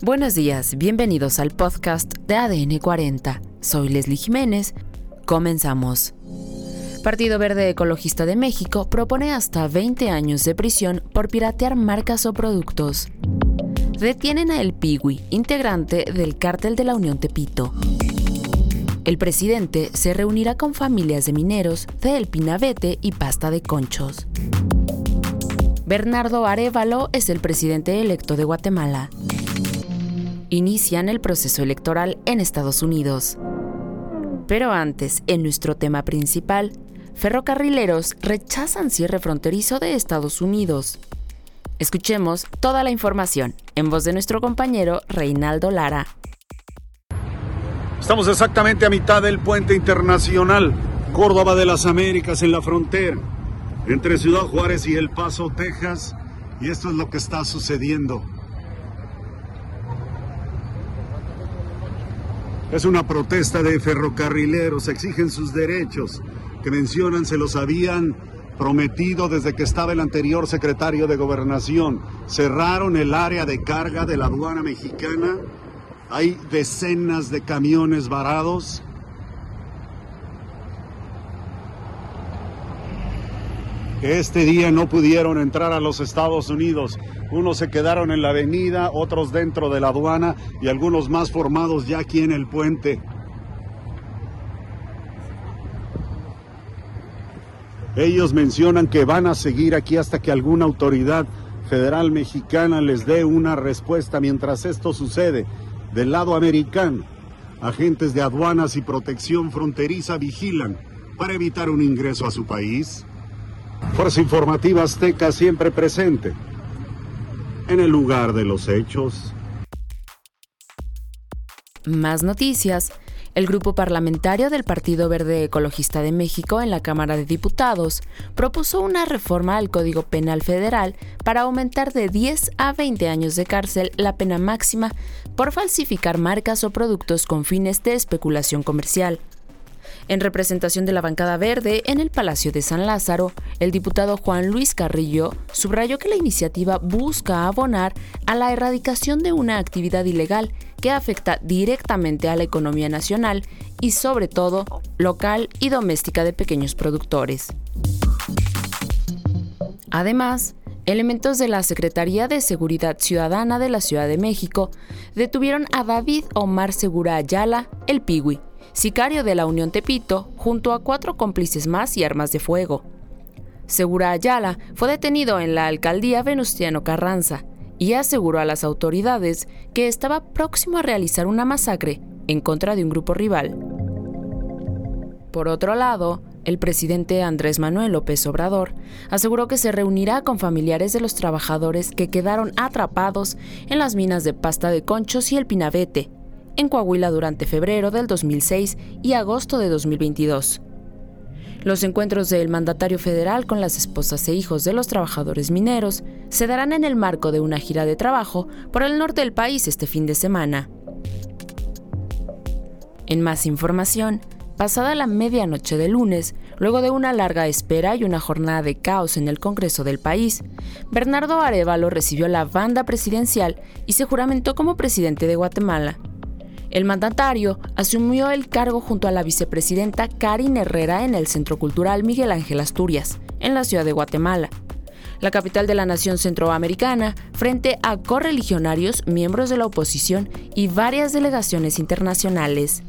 Buenos días, bienvenidos al podcast de ADN 40. Soy Leslie Jiménez. Comenzamos. Partido Verde Ecologista de México propone hasta 20 años de prisión por piratear marcas o productos. Detienen a El Piwi, integrante del cártel de la Unión Tepito. El presidente se reunirá con familias de mineros de El Pinabete y Pasta de Conchos. Bernardo Arevalo es el presidente electo de Guatemala inician el proceso electoral en Estados Unidos. Pero antes, en nuestro tema principal, ferrocarrileros rechazan cierre fronterizo de Estados Unidos. Escuchemos toda la información en voz de nuestro compañero Reinaldo Lara. Estamos exactamente a mitad del puente internacional Córdoba de las Américas en la frontera entre Ciudad Juárez y El Paso, Texas, y esto es lo que está sucediendo. Es una protesta de ferrocarrileros, exigen sus derechos, que mencionan se los habían prometido desde que estaba el anterior secretario de gobernación. Cerraron el área de carga de la aduana mexicana. Hay decenas de camiones varados que este día no pudieron entrar a los Estados Unidos. Unos se quedaron en la avenida, otros dentro de la aduana y algunos más formados ya aquí en el puente. Ellos mencionan que van a seguir aquí hasta que alguna autoridad federal mexicana les dé una respuesta. Mientras esto sucede, del lado americano, agentes de aduanas y protección fronteriza vigilan para evitar un ingreso a su país. Fuerza Informativa Azteca siempre presente en el lugar de los hechos. Más noticias. El grupo parlamentario del Partido Verde Ecologista de México en la Cámara de Diputados propuso una reforma al Código Penal Federal para aumentar de 10 a 20 años de cárcel la pena máxima por falsificar marcas o productos con fines de especulación comercial. En representación de la bancada verde en el Palacio de San Lázaro, el diputado Juan Luis Carrillo subrayó que la iniciativa busca abonar a la erradicación de una actividad ilegal que afecta directamente a la economía nacional y sobre todo local y doméstica de pequeños productores. Además, elementos de la Secretaría de Seguridad Ciudadana de la Ciudad de México detuvieron a David Omar Segura Ayala, el Piwi, sicario de la Unión Tepito, junto a cuatro cómplices más y armas de fuego. Segura Ayala fue detenido en la alcaldía Venustiano Carranza y aseguró a las autoridades que estaba próximo a realizar una masacre en contra de un grupo rival. Por otro lado, el presidente Andrés Manuel López Obrador aseguró que se reunirá con familiares de los trabajadores que quedaron atrapados en las minas de pasta de conchos y el pinabete en Coahuila durante febrero del 2006 y agosto de 2022. Los encuentros del mandatario federal con las esposas e hijos de los trabajadores mineros se darán en el marco de una gira de trabajo por el norte del país este fin de semana. En más información, pasada la medianoche de lunes, luego de una larga espera y una jornada de caos en el Congreso del país, Bernardo Arevalo recibió la banda presidencial y se juramentó como presidente de Guatemala. El mandatario asumió el cargo junto a la vicepresidenta Karin Herrera en el Centro Cultural Miguel Ángel Asturias, en la ciudad de Guatemala, la capital de la nación centroamericana, frente a correligionarios, miembros de la oposición y varias delegaciones internacionales.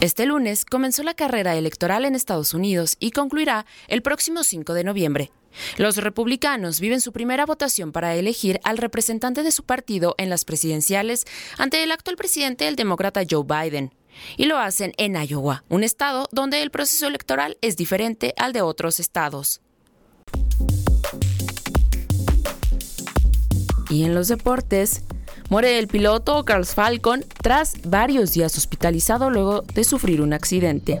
Este lunes comenzó la carrera electoral en Estados Unidos y concluirá el próximo 5 de noviembre. Los republicanos viven su primera votación para elegir al representante de su partido en las presidenciales ante el actual presidente, el demócrata Joe Biden. Y lo hacen en Iowa, un estado donde el proceso electoral es diferente al de otros estados. Y en los deportes, muere el piloto Carl Falcon tras varios días hospitalizado luego de sufrir un accidente.